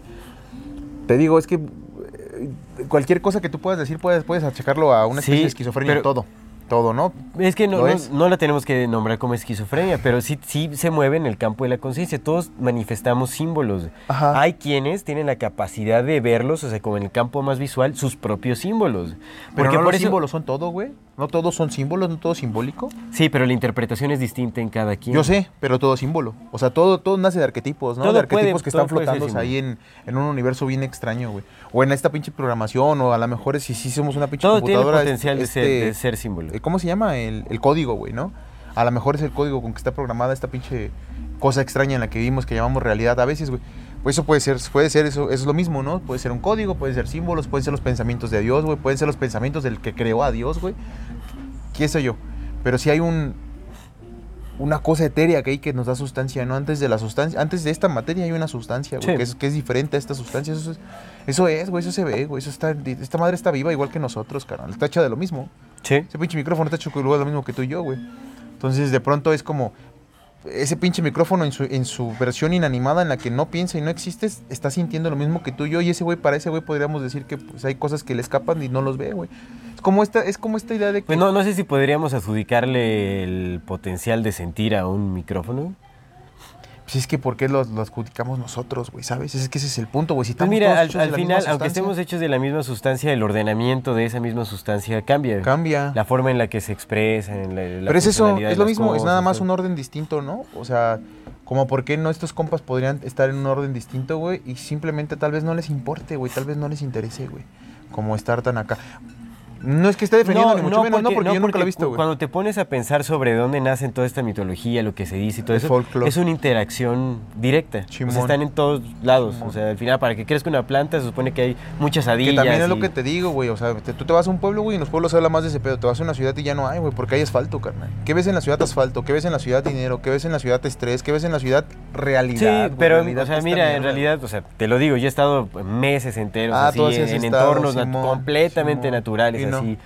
Te digo, es que eh, cualquier cosa que tú puedas decir, puedes, puedes achacarlo a una Sí, especie de esquizofrenia, todo, todo, ¿no? Es que no, Lo no- es. no la tenemos que nombrar como esquizofrenia, pero sí, sí se mueve en el campo de la conciencia. Todos manifestamos símbolos. Ajá. Hay quienes tienen la capacidad de verlos, o sea, como en el campo más visual, sus propios símbolos. Pero no por los eso- símbolos son todo, güey. No todos son símbolos, no todo es simbólico. Sí, pero la interpretación es distinta en cada quien. Yo sé, pero todo es símbolo. O sea, todo, todo nace de arquetipos, ¿no? Todo de arquetipos puede- que todo están puede flotando ahí en, en un universo bien extraño, güey. O en esta pinche programación, o a lo mejor si sí somos una pinche Todo tiene el computadora. es- potencial de ser- este, de ser símbolo. eh, ¿Cómo se llama? El, el código, güey, ¿no? A lo mejor es el código con que está programada esta pinche cosa extraña en la que vivimos que llamamos realidad a veces, güey. Pues eso puede ser, puede ser eso, eso es lo mismo, ¿no? Puede ser un código, pueden ser símbolos, pueden ser los pensamientos de Dios, güey, pueden ser los pensamientos del que creó a Dios, güey. ¿Qué sé yo? Pero si hay un, una cosa etérea que hay que nos da sustancia, ¿no? Antes de la sustancia, antes de esta materia hay una sustancia, güey, Sí. que, es, que es diferente a esta sustancia. Eso es, eso es, güey, eso se ve, güey. Eso está, esta madre está viva igual que nosotros, carnal. Está hecha de lo mismo. Sí. Ese pinche micrófono está hecho igual lo mismo que tú y yo, güey. Entonces, de pronto es como ese pinche micrófono en su, en su versión inanimada en la que no piensa y no existe, está sintiendo lo mismo que tú y yo. Y ese güey, para ese güey podríamos decir que pues, hay cosas que le escapan y no los ve, güey. Es como esta, es como esta idea de que... Pues no, no sé si podríamos adjudicarle el potencial de sentir a un micrófono. Pues es que ¿por qué lo, lo adjudicamos nosotros, güey? ¿Sabes? Es que ese es el punto, güey. Si Pues estamos mira, todos al, hechos de al la final, misma aunque estemos hechos de la misma sustancia, el ordenamiento de esa misma sustancia cambia. Cambia. La forma en la que se expresa, en la, la Pero es eso, de es lo mismo, es nada más un orden distinto, ¿no? O sea, como por qué no estos compas podrían estar en un orden distinto, güey, y simplemente tal vez no les importe, güey, tal vez no les interese, güey, como estar tan acá. No es que esté defendiendo ni mucho menos, no, porque yo nunca lo he visto, güey. Cuando te pones a pensar sobre dónde nacen toda esta mitología, lo que se dice y todo El eso, es una interacción directa. O sea, están en todos lados. Chimón. O sea, al final, para que crezca una planta, se supone que hay muchas Que adillas. también es lo que te digo, güey. O sea, te- tú te vas a un pueblo, güey, y en los pueblos se habla más de ese pedo. Te vas a una ciudad y ya no hay, güey, porque hay asfalto, carnal. ¿Qué ves en la ciudad asfalto? ¿Qué ves en la ciudad dinero? ¿Qué ves en la ciudad estrés? ¿Qué ves en la ciudad realidad? Sí, pero, Realidad, o sea, mira, en realidad, o sea, te lo digo, yo he estado meses enteros Ah, así, en, entornos nat- completamente Simón. Y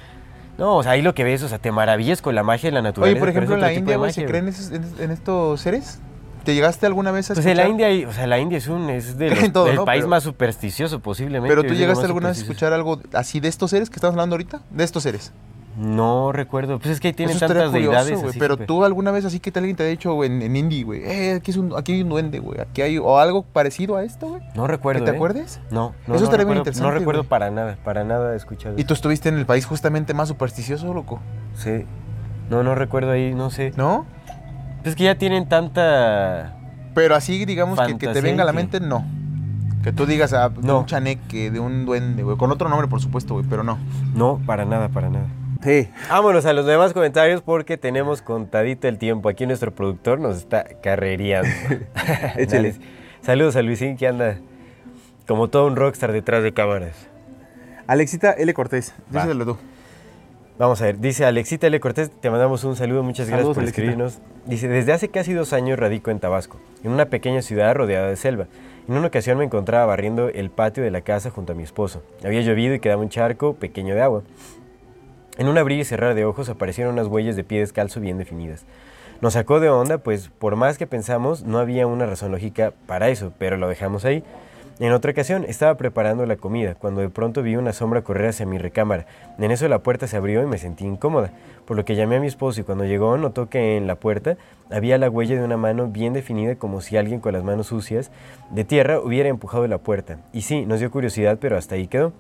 no. o sea, ahí lo que ves, o sea, te maravillas con la magia de la naturaleza. Oye, por ejemplo, en la India, güey, ¿se creen esos- en, en estos seres? ¿Te llegaste alguna vez a Pues en la escuchar? India, o sea, la India es un, es de En los- todo, el ¿no? país Pero- más supersticioso posiblemente. Pero tú llegaste alguna vez a escuchar algo así de estos seres que estamos hablando ahorita? De estos seres. No recuerdo, pues es que tienen Eso tantas curioso, deidades así Pero súper- tú alguna vez así que alguien te ha dicho en, en indie, güey, eh, aquí, es un, aquí hay un duende, güey, aquí hay, o algo parecido a esto, güey. No recuerdo, ¿Que te ¿eh? acuerdes? No, no, Eso no estaría bien recuerdo, interesante, No recuerdo para nada, para nada escuchado Y tú estuviste en el país justamente más supersticioso, loco, Sí. No, no recuerdo ahí, no sé. ¿no? Es que ya tienen tanta... Pero así, digamos, que, que te venga a la mente, no. Que tú digas, ah, de No. un chaneque, de un duende, güey, con otro nombre, por supuesto, güey, pero no. No, para nada, para nada. Sí. Vámonos a los demás comentarios porque tenemos contadito el tiempo. Aquí nuestro productor nos está carrereando. Échale. Saludos a Luisín que anda Como todo un rockstar detrás de cámaras. Alexita L. Cortés, díselo tú. Vamos a ver, dice Alexita L. Cortés, te mandamos un saludo, muchas gracias por Alexita. escribirnos. Dice, desde hace casi dos años radico en Tabasco, en una pequeña ciudad rodeada de selva. En una ocasión me encontraba barriendo el patio de la casa junto a mi esposo. Había llovido y quedaba un charco pequeño de agua. En un abrir y cerrar de ojos aparecieron unas huellas de pie descalzo bien definidas. Nos sacó de onda, pues por más que pensamos, no había una razón lógica para eso, pero lo dejamos ahí. En otra ocasión estaba preparando la comida cuando de pronto vi una sombra correr hacia mi recámara. En eso la puerta se abrió y me sentí incómoda, por lo que llamé a mi esposo y cuando llegó notó que en la puerta había la huella de una mano bien definida como si alguien con las manos sucias de tierra hubiera empujado la puerta. Y sí, nos dio curiosidad, pero hasta ahí quedó.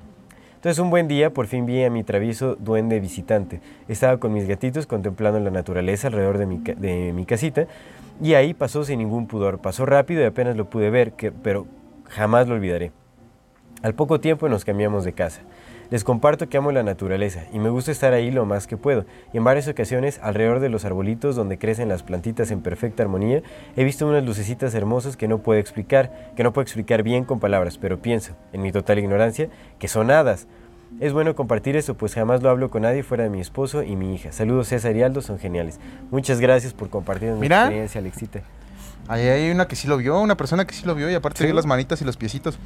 Entonces un buen día por fin vi a mi travieso duende visitante. Estaba con mis gatitos contemplando la naturaleza alrededor de mi, de mi casita y ahí pasó sin ningún pudor. Pasó rápido y apenas lo pude ver, pero jamás lo olvidaré. Al poco tiempo nos cambiamos de casa. Les comparto que amo la naturaleza y me gusta estar ahí lo más que puedo. Y en varias ocasiones, alrededor de los arbolitos donde crecen las plantitas en perfecta armonía, he visto unas lucecitas hermosas que no puedo explicar, que no puedo explicar bien con palabras, pero pienso, en mi total ignorancia, que son hadas. Es bueno compartir eso, pues jamás lo hablo con nadie fuera de mi esposo y mi hija. Saludos César y Aldo, son geniales. Muchas gracias por compartir mi Mira. experiencia, Alexita. Ahí hay una que sí lo vio, una persona que sí lo vio y aparte ¿Sí? vio las manitas y los piecitos.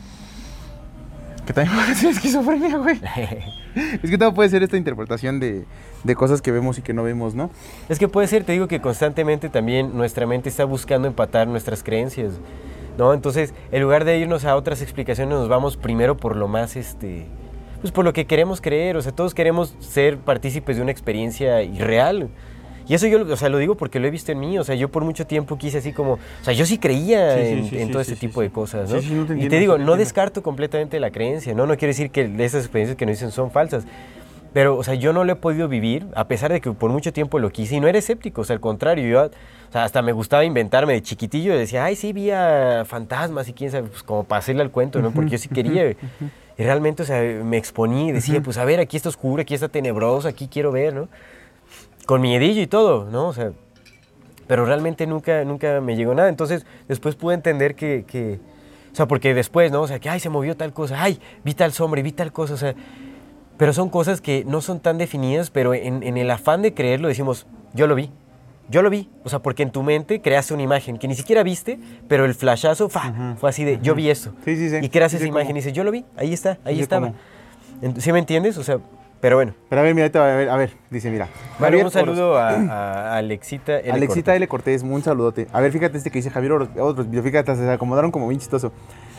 Que también puede ser esquizofrenia, güey. es que todo puede ser esta interpretación de, de cosas que vemos y que no vemos, ¿no? Es que puede ser, te digo que constantemente también nuestra mente está buscando empatar nuestras creencias, ¿no? Entonces, en lugar de irnos a otras explicaciones, nos vamos primero por lo más, este, pues por lo que queremos creer, o sea, todos queremos ser partícipes de una experiencia irreal. Y eso yo, o sea, lo digo porque lo he visto en mí, o sea, yo por mucho tiempo quise así como, o sea, yo sí creía Sí, en, sí, en sí, todo sí, tipo de cosas, ¿no? no te y entiendo, te digo, no entiendo. descarto completamente la creencia, ¿no? No quiere decir que esas experiencias que nos dicen son falsas, pero, o sea, yo no lo he podido vivir, a pesar de que por mucho tiempo lo quise, y no era escéptico, o sea, al contrario, yo, o sea, hasta me gustaba inventarme de chiquitillo, decía, ay, sí, vi a fantasmas y quién sabe, pues como para hacerle al cuento, ¿no? Porque yo sí quería, y realmente, o sea, me exponía y decía, pues, a ver, aquí está oscuro, aquí está tenebroso, aquí quiero ver, ¿no? Con mi edillo y todo, ¿no? O sea, pero realmente nunca, nunca me llegó nada, entonces después pude entender que, que o sea, porque después, ¿no? O sea, que, ay, se movió tal cosa, ay, vi tal sombra y vi tal cosa, o sea, pero son cosas que no son tan definidas, pero en, en el afán de creerlo decimos, yo lo vi, yo lo vi. O sea, porque en tu mente creaste una imagen que ni siquiera viste, pero el flashazo fa, fue así de, yo vi esto. Sí, sí, sí. Y creas Sí esa imagen y dices, yo lo vi, ahí está, ahí Sí estaba. ¿Sí me entiendes? O sea, pero bueno. Pero a ver, mira, a ver, a ver, dice, mira. Javier un saludo a, a Alexita L. Alexita Cortés. L. Cortés, un saludote. A ver, fíjate este que dice Javier Oro- otros, fíjate, se acomodaron como bien chistoso.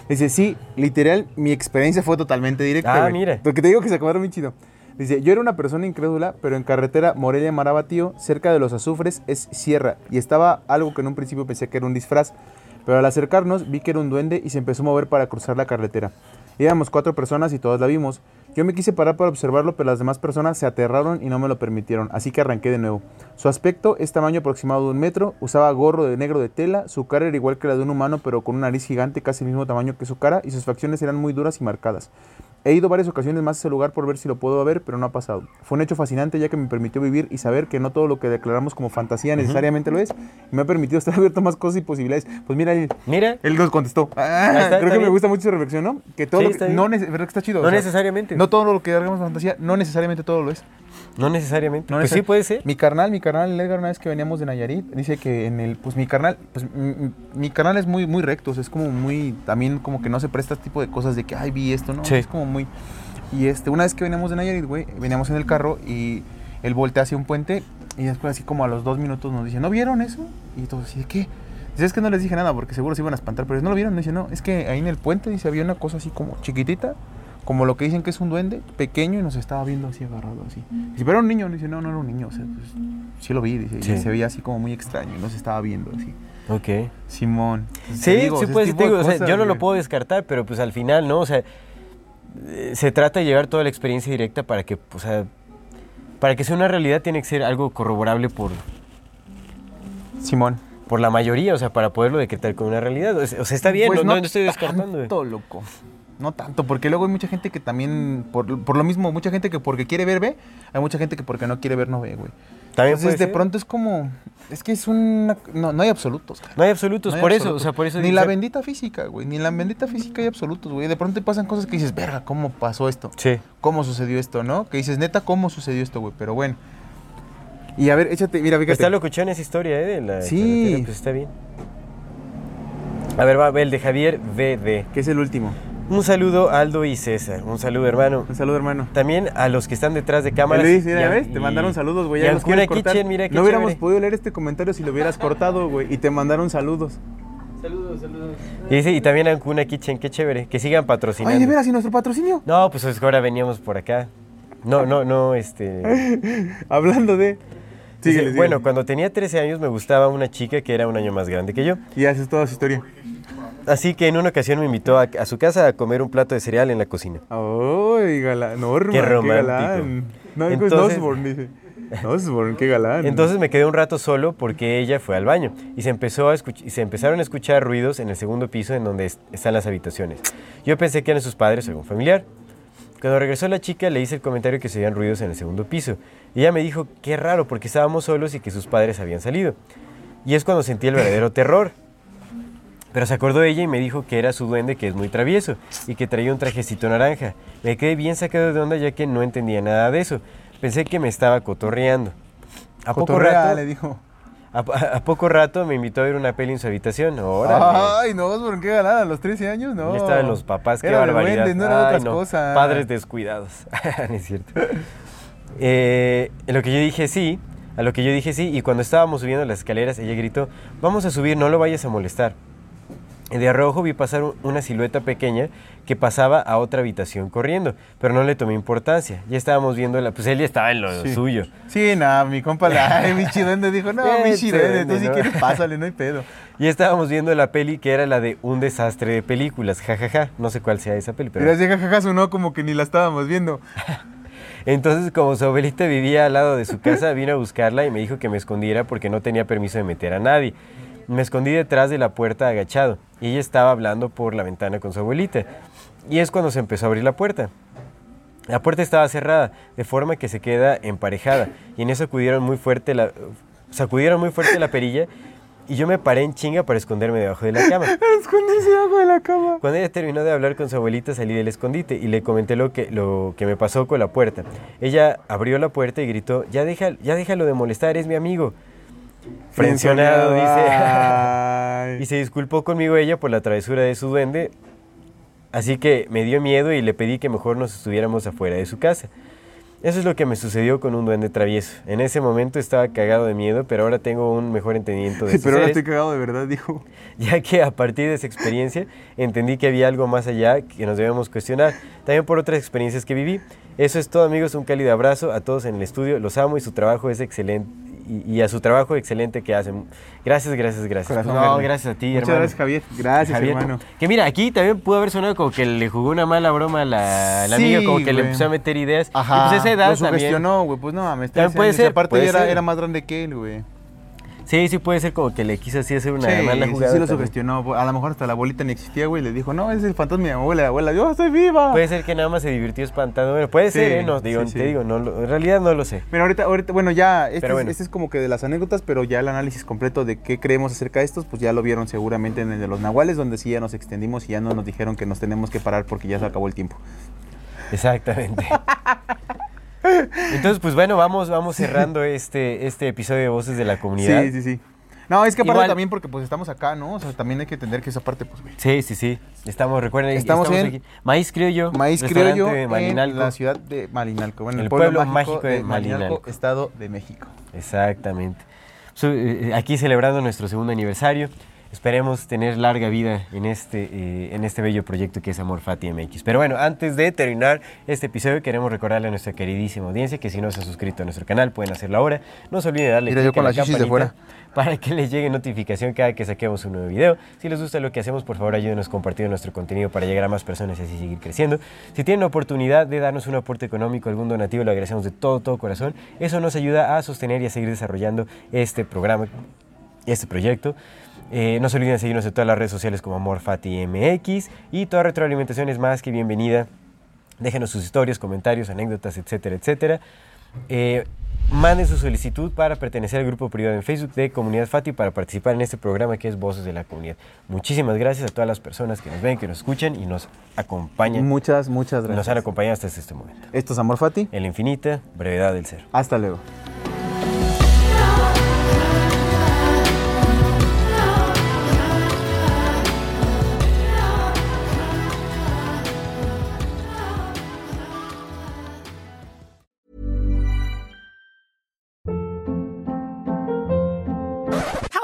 Dice, sí, literal, mi experiencia fue totalmente directa. Ah, mira. Porque te digo que se acomodaron bien chido. Dice, yo era una persona incrédula, pero en carretera Morelia Marabatío, cerca de los azufres, es sierra. Y estaba algo que en un principio pensé que era un disfraz. Pero al acercarnos vi que era un duende y se empezó a mover para cruzar la carretera. Íbamos cuatro personas y todas la vimos. Yo me quise parar para observarlo, pero las demás personas se aterraron y no me lo permitieron, así que arranqué de nuevo. Su aspecto es tamaño aproximado de un metro, usaba gorro de negro de tela, su cara era igual que la de un humano, pero con una nariz gigante, casi el mismo tamaño que su cara, y sus facciones eran muy duras y marcadas. He ido varias ocasiones más a ese lugar por ver si lo puedo ver, pero no ha pasado. Fue un hecho fascinante ya que me permitió vivir y saber que no todo lo que declaramos como fantasía necesariamente lo es, y me ha permitido estar abierto a más cosas y posibilidades. Pues mira, él, Mira, él nos contestó. Ah, está, creo está que me gusta mucho su reflexión, ¿no? Que todo Sí, lo que, no ¿verdad que está chido? no necesariamente. No todo lo que hagamos fantasía, no necesariamente todo lo es. No necesariamente. No pues sí puede ser. Mi carnal, mi carnal, el Edgar, una vez que veníamos de Nayarit, dice que en el, pues mi carnal, pues mi, mi- mi carnal es muy, muy recto, o sea, es como muy, también como que no se presta este tipo de cosas de que, ay, vi esto, ¿no? Sí. Es como muy, y este, una vez que veníamos de Nayarit, güey, veníamos en el carro y él voltea hacia un puente y después así como a los dos minutos nos dice, ¿no vieron eso? Y todos así, ¿de qué? Dice, es que no les dije nada porque seguro se iban a espantar, pero no lo vieron. Dice, no, es que ahí en el puente, dice, había una cosa así como chiquitita, como lo que dicen que es un duende, pequeño, y nos estaba viendo así agarrado, así. Dice, pero era un niño. Dice, no, no era un niño, o sea, pues, sí lo vi, dice, y Sí. se veía así como muy extraño, y nos estaba viendo así. Ok. Simón. Sí, digo, sí, pues digo, o sea, cosas, yo no lo puedo descartar, pero pues al final, ¿no? O sea, se trata de llevar toda la experiencia directa para que, o sea, para que sea una realidad tiene que ser algo corroborable por, Simón. por la mayoría, o sea, para poderlo decretar como una realidad. O sea, está bien, Pues no, no estoy descartando. Tanto, loco. No tanto, porque luego hay mucha gente que también, por, por lo mismo, mucha gente que porque quiere ver, ve. Hay mucha gente que porque no quiere ver, no ve, güey. También Entonces, de ser. pronto es como. Es que es una. No, no hay absolutos. cara. No hay absolutos, No hay por eso, o sea, por eso Ni dice- la bendita física, güey. Ni en la bendita física hay absolutos, güey. De pronto te pasan cosas que dices, verga, ¿cómo pasó esto? Sí. ¿Cómo sucedió esto, no? Que dices, neta, ¿cómo sucedió esto, güey? Pero bueno. Y a ver, échate, mira, fíjate. Está locuchón esa historia, ¿eh? De la Sí. pues está bien. A ver, va el de Javier VD. Que es el último. Un saludo a Aldo y César. Un saludo, hermano. Un saludo, hermano. También a los que están detrás de cámaras. Luis, mira, Y a- ¿ves? Te mandaron saludos, güey. y Ya a los quieres Ancuna cortar. Kitchen, mira qué no hubiéramos chévere. podido leer este comentario si lo hubieras cortado, güey. Y te mandaron saludos. Y, dice, y también a Ancuna Kitchen, qué chévere. Que sigan patrocinando. Ay, de veras, ¿y nuestro patrocinio? No, pues es que ahora veníamos por acá. No, no, no, este... Hablando de. Dice, Síguele, bueno, cuando tenía 13 años me gustaba una chica que era un año más grande que yo. Y esa es toda su historia. Así que en una ocasión me invitó a, a su casa a comer un plato de cereal en la cocina. Ay, galán. Norma, Qué qué, romántico. galán. No, es Entonces- Osborne, dice. Osborne, qué galán. Entonces me quedé un rato solo porque ella fue al baño y se, empezó a y se empezaron a escuchar ruidos en el segundo piso en donde es- están las habitaciones. Yo pensé que eran sus padres o algún familiar. Cuando regresó la chica le hice el comentario que se oían ruidos en el segundo piso. Y ella me dijo, qué raro porque estábamos solos y que sus padres habían salido. Y es cuando sentí el verdadero terror. Pero se acordó ella y me dijo que era su duende que es muy travieso y que traía un trajecito naranja. Me quedé bien sacado de onda ya que no entendía nada de eso. Pensé que me estaba cotorreando. A poco Cotorrea, rato, le dijo. a, a- a poco rato me invitó a ver una peli en su habitación. Órale. Ay, no, Osborne, qué galán. A los 13 años, no. Ya estaban los papás, qué Era barbaridad. duendes, no eran Ay, otras no, cosas. Padres descuidados. no es cierto. Eh, en lo que yo dije sí, a lo que yo dije sí, y cuando estábamos subiendo las escaleras, ella gritó, vamos a subir, no lo vayas a molestar. De arrojo vi pasar un- una silueta pequeña que pasaba a otra habitación corriendo, pero no le tomé importancia. Ya estábamos viendo, la, pues él ya estaba en lo Sí. suyo. Sí, nada, mi compa, la, ay, mi chiduende dijo, no, mi Este chiduende, tú si ¿no? quieres pásale, no hay pedo. Y estábamos viendo la peli que era la de un desastre de películas, jajaja. No sé cuál sea esa peli, pero... Pero así jajaja sonó como que ni la estábamos viendo. Entonces, como su abuelita vivía al lado de su casa, vino a buscarla y me dijo que me escondiera porque no tenía permiso de meter a nadie. Me escondí detrás de la puerta agachado y ella estaba hablando por la ventana con su abuelita. Y es cuando se empezó a abrir la puerta. La puerta estaba cerrada, de forma que se queda emparejada. Y en eso acudieron muy fuerte la, sacudieron muy fuerte la perilla y yo me paré en chinga para esconderme debajo de la cama. Esconderse debajo de la cama. Cuando ella terminó de hablar con su abuelita, salí del escondite y le comenté lo que, lo que me pasó con la puerta. Ella abrió la puerta y gritó, ya, deja, ya déjalo de molestar, es mi amigo. Frencionado, dice. Y se disculpó conmigo ella por la travesura de su duende. Así que me dio miedo y le pedí que mejor nos estuviéramos afuera de su casa. Eso es lo que me sucedió con un duende travieso. En ese momento estaba cagado de miedo, pero ahora tengo un mejor entendimiento de Sí, pero ahora seres estoy cagado de verdad, dijo. ya que a partir de esa experiencia entendí que había algo más allá que nos debemos cuestionar, también por otras experiencias que viví. Eso es todo amigos, un cálido abrazo a todos en el estudio, los amo y su trabajo es excelente. Y, y a su trabajo excelente que hacen. Gracias, gracias, gracias. Corazón no, gracias a ti, Muchas hermano. gracias, Javier. Gracias, Javier. hermano. Que mira, aquí también pudo haber sonado como que le jugó una mala broma a la, la Sí, amiga, como que le empezó a meter ideas. Y Ajá. pues esa edad lo también. güey. Pues no mames. También 13 puede y ser, aparte puede era, ser. era más grande que él, güey. Sí, sí puede ser como que le quiso así hacer una sí, mala sí, jugada. sí lo también. sugestionó. A lo mejor hasta la abuelita ni existía, güey. Le dijo, no, es el fantasma de mi abuela. Abuela, yo estoy viva. Puede ser que nada más se divirtió espantando. Bueno, puede Sí, ser, ¿eh? No, sí, digo, sí. te digo, no, lo- en realidad no lo sé. Mira, ahorita, ahorita, bueno, ya, este, es, este es como que de las anécdotas, pero ya el análisis completo de qué creemos acerca de estos, pues ya lo vieron seguramente en el de los nahuales, donde sí ya nos extendimos y ya no nos dijeron que nos tenemos que parar porque ya se acabó el tiempo. Exactamente. Entonces, pues bueno, vamos, vamos cerrando este, este episodio de Voces de la Comunidad. Sí, sí, sí. No, es que aparte Igual- también porque pues estamos acá, ¿no? O sea, también hay que entender que esa parte, pues, güey. Sí, sí, sí. Estamos, recuerden, Estamos en aquí. Maíz Criollo. Maíz criollo de en Malinalco. la ciudad de Malinalco. Bueno, El el, pueblo, pueblo mágico, de de Malinalco, Malinalco. Estado de México. Exactamente. Eh, aquí celebrando nuestro segundo aniversario. Esperemos tener larga vida en este, eh, en este bello proyecto que es Amor Fati MX. Pero bueno, antes de terminar este episodio, queremos recordarle a nuestra queridísima audiencia que si no se han suscrito a nuestro canal, pueden hacerlo ahora. No se olviden de darle a las chichis de fuera. para que les llegue notificación cada que saquemos un nuevo video. Si les gusta lo que hacemos, por favor ayúdenos compartiendo nuestro contenido para llegar a más personas y así seguir creciendo. Si tienen la oportunidad de darnos un aporte económico, algún donativo, lo agradecemos de todo, todo corazón. Eso nos ayuda a sostener y a seguir desarrollando este programa, este proyecto. Eh, no se olviden de seguirnos en todas las redes sociales como AmorFatiMX y toda retroalimentación es más que bienvenida. Déjenos sus historias, comentarios, anécdotas, etcétera, etcétera. Eh, Manden su solicitud para pertenecer al grupo privado en Facebook de Comunidad Fati para participar en este programa que es Voces de la Comunidad. Muchísimas gracias a todas las personas que nos ven, que nos escuchan y nos acompañan. Muchas, muchas Nos han gracias. acompañado hasta este momento. Esto es Amor Fati. En la infinita brevedad del ser. Hasta luego.